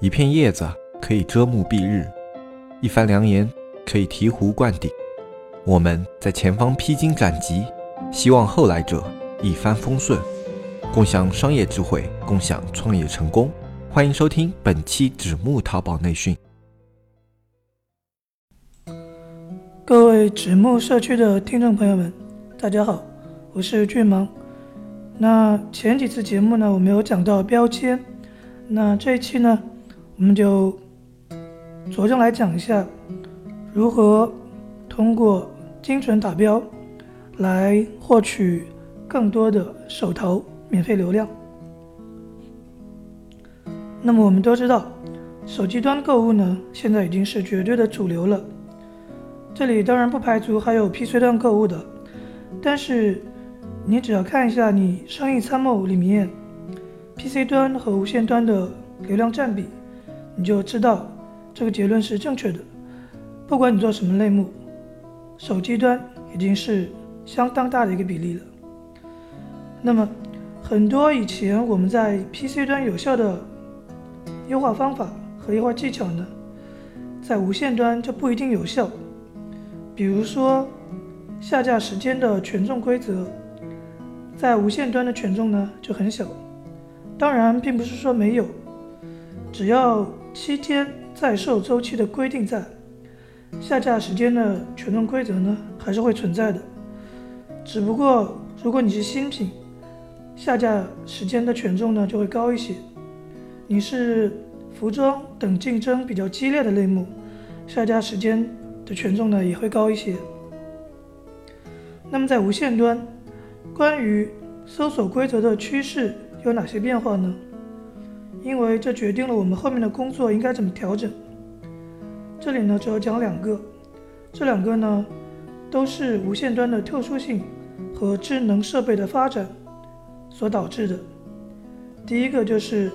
一片叶子可以遮目蔽日，一番良言可以醍醐灌顶。我们在前方披荆斩棘，希望后来者一帆风顺，共享商业智慧，共享创业成功。欢迎收听本期纸木淘宝内训。各位纸木社区的听众朋友们，大家好，我是俊芒。那前几次节目呢，我没有讲到标签，那这一期呢？我们就着重来讲一下，如何通过精准打标来获取更多的手头免费流量。那么我们都知道，手机端购物呢，现在已经是绝对的主流了。这里当然不排除还有 PC 端购物的，但是你只要看一下你生意参谋里面 PC 端和无线端的流量占比。你就知道这个结论是正确的。不管你做什么类目，手机端已经是相当大的一个比例了。那么，很多以前我们在 PC 端有效的优化方法和优化技巧呢，在无线端就不一定有效。比如说，下架时间的权重规则，在无线端的权重呢就很小。当然，并不是说没有，只要。七天在售周期的规定在，下架时间的权重规则呢还是会存在的。只不过如果你是新品，下架时间的权重呢就会高一些。你是服装等竞争比较激烈的类目，下架时间的权重呢也会高一些。那么在无线端，关于搜索规则的趋势有哪些变化呢？因为这决定了我们后面的工作应该怎么调整。这里呢，主要讲两个，这两个呢，都是无线端的特殊性和智能设备的发展所导致的。第一个就是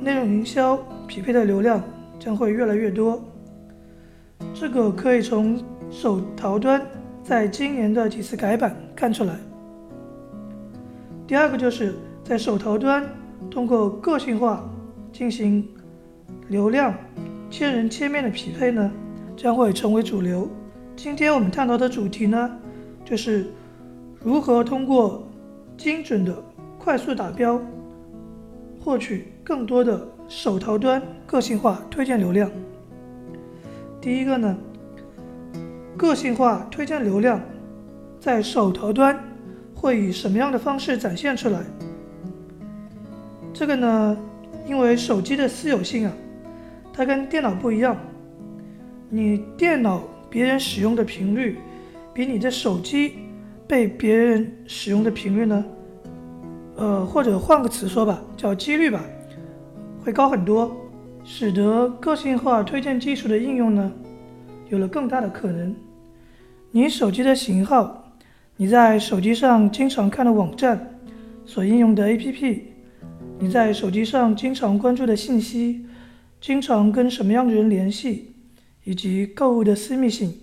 内容营销匹配的流量将会越来越多，这个可以从手淘端在今年的几次改版看出来。第二个就是在手淘端。通过个性化进行流量千人千面的匹配呢，将会成为主流。今天我们探讨的主题呢，就是如何通过精准的快速打标，获取更多的手淘端个性化推荐流量。第一个呢，个性化推荐流量在手淘端会以什么样的方式展现出来？这个呢，因为手机的私有性啊，它跟电脑不一样。你电脑别人使用的频率，比你的手机被别人使用的频率呢，呃，或者换个词说吧，叫几率吧，会高很多，使得个性化推荐技术的应用呢，有了更大的可能。你手机的型号，你在手机上经常看的网站，所应用的 APP。你在手机上经常关注的信息，经常跟什么样的人联系，以及购物的私密性，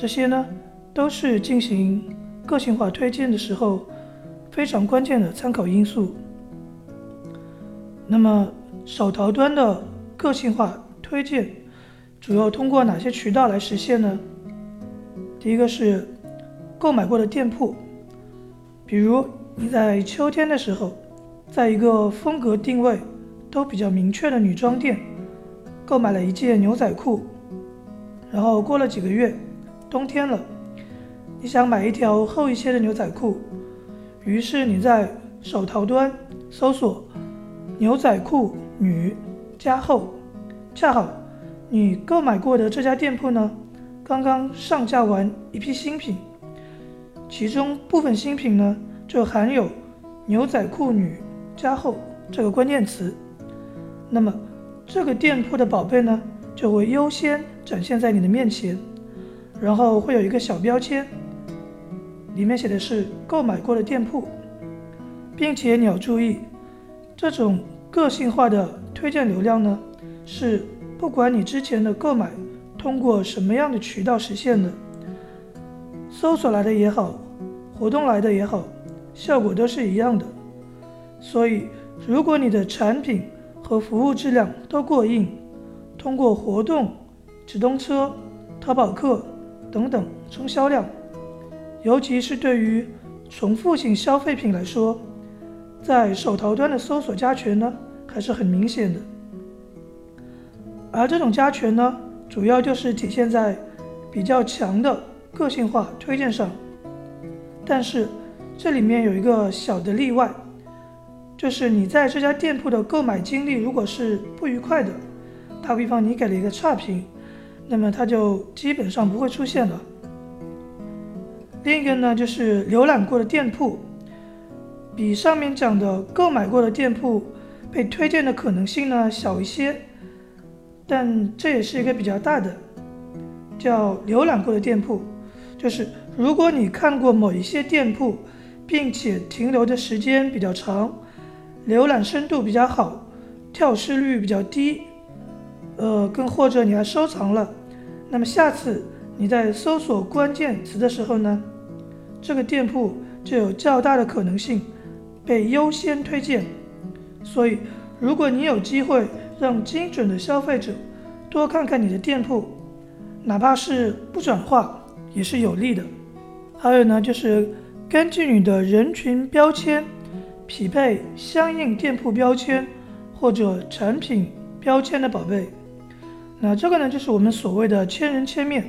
这些呢，都是进行个性化推荐的时候非常关键的参考因素。那么，手淘端的个性化推荐主要通过哪些渠道来实现呢？第一个是购买过的店铺，比如你在秋天的时候。在一个风格定位都比较明确的女装店，购买了一件牛仔裤，然后过了几个月，冬天了，你想买一条厚一些的牛仔裤，于是你在手淘端搜索“牛仔裤女加厚”，恰好你购买过的这家店铺呢，刚刚上架完一批新品，其中部分新品呢就含有牛仔裤女。加厚这个关键词，那么这个店铺的宝贝呢，就会优先展现在你的面前，然后会有一个小标签，里面写的是购买过的店铺，并且你要注意，这种个性化的推荐流量呢，是不管你之前的购买通过什么样的渠道实现的，搜索来的也好，活动来的也好，效果都是一样的。所以，如果你的产品和服务质量都过硬，通过活动、直通车、淘宝客等等冲销量。尤其是对于重复性消费品来说，在手淘端的搜索加权呢还是很明显的。而这种加权呢，主要就是体现在比较强的个性化推荐上。但是这里面有一个小的例外，就是你在这家店铺的购买经历如果是不愉快的，打比方你给了一个差评，那么它就基本上不会出现了。另一个呢，就是浏览过的店铺，比上面讲的购买过的店铺被推荐的可能性呢小一些，但这也是一个比较大的，叫浏览过的店铺，就是。如果你看过某一些店铺，并且停留的时间比较长，浏览深度比较好，跳失率比较低，呃，更或者你还收藏了，那么下次你在搜索关键词的时候呢，这个店铺就有较大的可能性被优先推荐。所以，如果你有机会让精准的消费者多看看你的店铺，哪怕是不转化，也是有利的。还有呢，就是根据你的人群标签匹配相应店铺标签或者产品标签的宝贝。那这个呢，就是我们所谓的千人千面，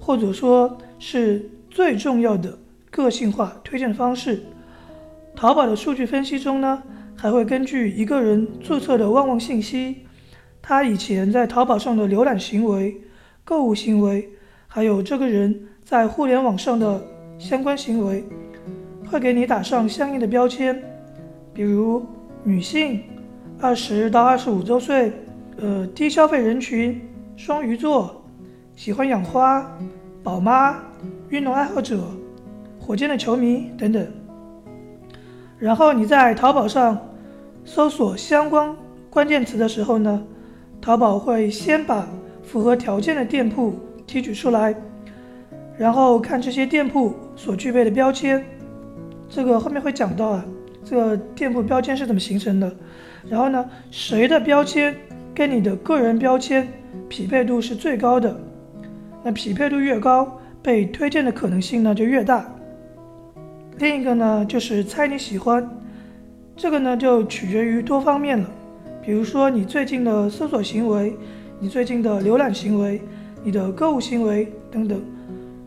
或者说是最重要的个性化推荐方式。淘宝的数据分析中呢，还会根据一个人注册的旺旺信息，他以前在淘宝上的浏览行为、购物行为，还有这个人在互联网上的。相关行为会给你打上相应的标签，比如女性、二十到二十五周岁、呃低消费人群、双鱼座、喜欢养花、宝妈、运动爱好者、火箭的球迷等等。然后你在淘宝上搜索相关关键词的时候呢，淘宝会先把符合条件的店铺提取出来。然后看这些店铺所具备的标签，这个后面会讲到啊，这个店铺标签是怎么形成的。然后呢，谁的标签跟你的个人标签匹配度是最高的？那匹配度越高，被推荐的可能性呢就越大。另一个呢就是猜你喜欢，这个呢就取决于多方面了，比如说你最近的搜索行为、你最近的浏览行为、你的购物行为等等。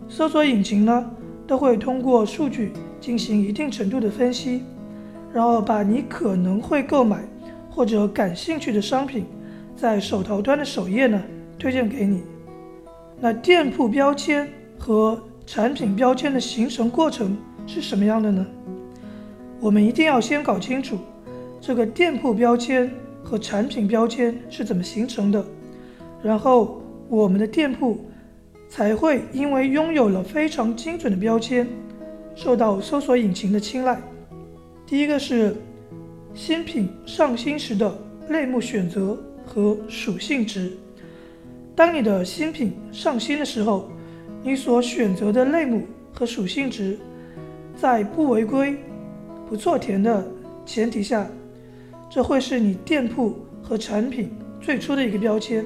搜索引擎呢，都会通过数据进行一定程度的分析，然后把你可能会购买或者感兴趣的商品，在手淘端的首页呢推荐给你。那店铺标签和产品标签的形成过程是什么样的呢？我们一定要先搞清楚这个店铺标签和产品标签是怎么形成的，然后我们的店铺。才会因为拥有了非常精准的标签，受到搜索引擎的青睐。第一个是新品上新时的类目选择和属性值。当你的新品上新的时候，你所选择的类目和属性值，在不违规、不错填的前提下，这会是你店铺和产品最初的一个标签。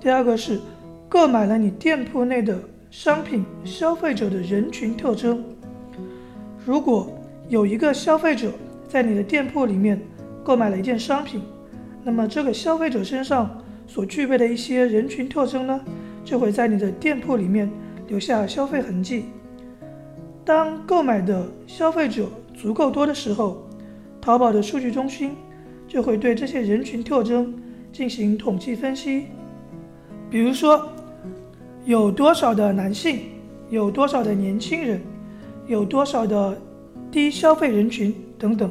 第二个是。购买了你店铺内的商品消费者的人群特征。如果有一个消费者在你的店铺里面购买了一件商品，那么这个消费者身上所具备的一些人群特征呢，就会在你的店铺里面留下消费痕迹。当购买的消费者足够多的时候，淘宝的数据中心就会对这些人群特征进行统计分析，比如说。有多少的男性，有多少的年轻人，有多少的低消费人群等等。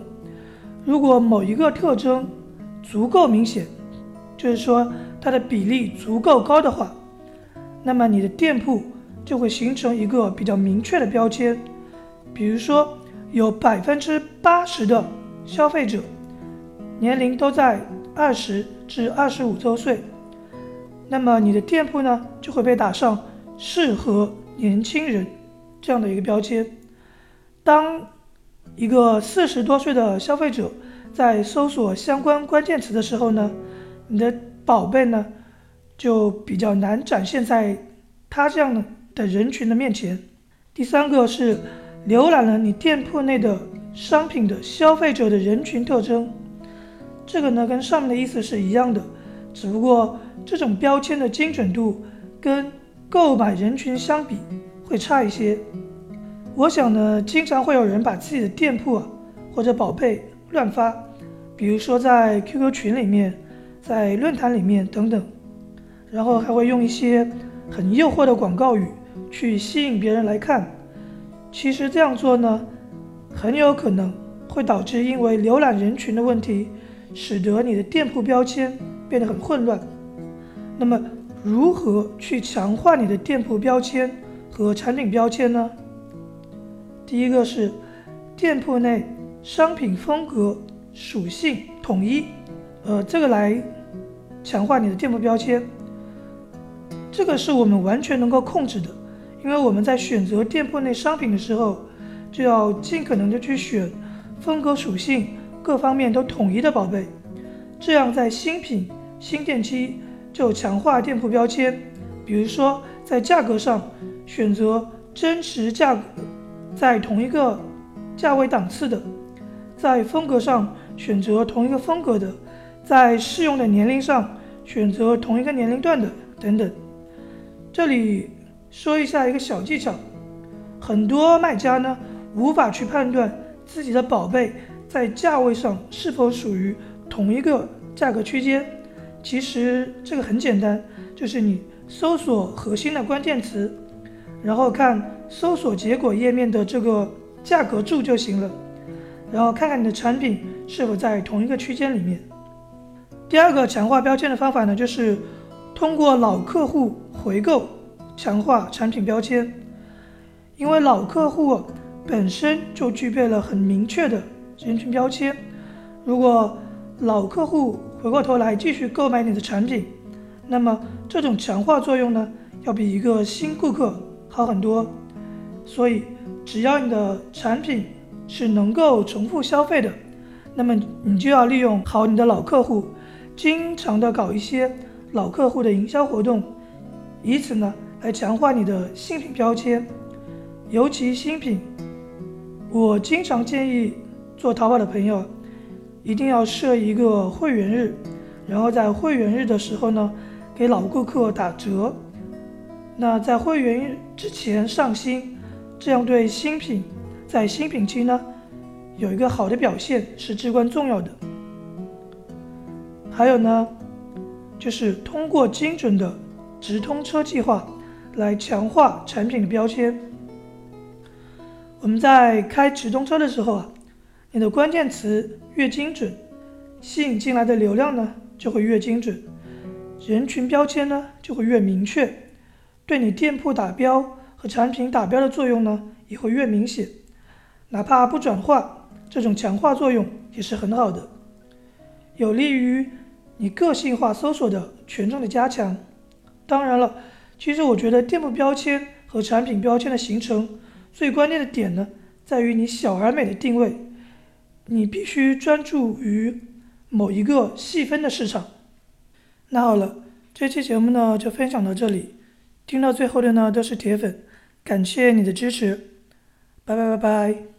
如果某一个特征足够明显，就是说它的比例足够高的话，那么你的店铺就会形成一个比较明确的标签。比如说，有百分之八十的消费者年龄都在二十至二十五周岁。那么你的店铺呢，就会被打上适合年轻人这样的一个标签。当一个四十多岁的消费者在搜索相关关键词的时候呢，你的宝贝呢就比较难展现在他这样的人群的面前。第三个是浏览了你店铺内的商品的消费者的人群特征，这个呢跟上面的意思是一样的，只不过这种标签的精准度跟购买人群相比会差一些。我想呢，经常会有人把自己的店铺啊或者宝贝乱发，比如说在 QQ 群里面，在论坛里面等等，然后还会用一些很诱惑的广告语去吸引别人来看。其实这样做呢，很有可能会导致因为浏览人群的问题，使得你的店铺标签变得很混乱。那么，如何去强化你的店铺标签和产品标签呢？第一个是店铺内商品风格属性统一，呃，这个来强化你的店铺标签。这个是我们完全能够控制的，因为我们在选择店铺内商品的时候，就要尽可能的去选风格属性各方面都统一的宝贝，这样在新品新店期就强化店铺标签。比如说在价格上选择真实价格。在同一个价位档次的，在风格上选择同一个风格的，在适用的年龄上选择同一个年龄段的等等。这里说一下一个小技巧，很多卖家呢无法去判断自己的宝贝在价位上是否属于同一个价格区间。其实这个很简单，就是你搜索核心的关键词。然后看搜索结果页面的这个价格柱就行了，然后看看你的产品是否在同一个区间里面。第二个强化标签的方法呢，就是通过老客户回购强化产品标签，因为老客户本身就具备了很明确的人群标签，如果老客户回过头来继续购买你的产品，那么这种强化作用呢，要比一个新顾客。好很多，所以只要你的产品是能够重复消费的，那么你就要利用好你的老客户，经常的搞一些老客户的营销活动，以此呢来强化你的新品标签。尤其新品，我经常建议做淘宝的朋友，一定要设一个会员日，然后在会员日的时候呢，给老顾客打折。那在会员日之前上新，这样对新品在新品期呢有一个好的表现是至关重要的。还有呢，就是通过精准的直通车计划来强化产品的标签。我们在开直通车的时候啊，你的关键词越精准，吸引进来的流量呢就会越精准，人群标签呢就会越明确。对你店铺打标产品打标的作用呢，也会越明显。哪怕不转化，这种强化作用也是很好的，有利于你个性化搜索的权重的加强。当然了，其实我觉得店铺标签和产品标签的形成，最关键的点呢，在于你小而美的定位。你必须专注于某一个细分的市场。那好了，这期节目呢就分享到这里。听到最后的呢都是铁粉，感谢你的支持，拜拜拜拜。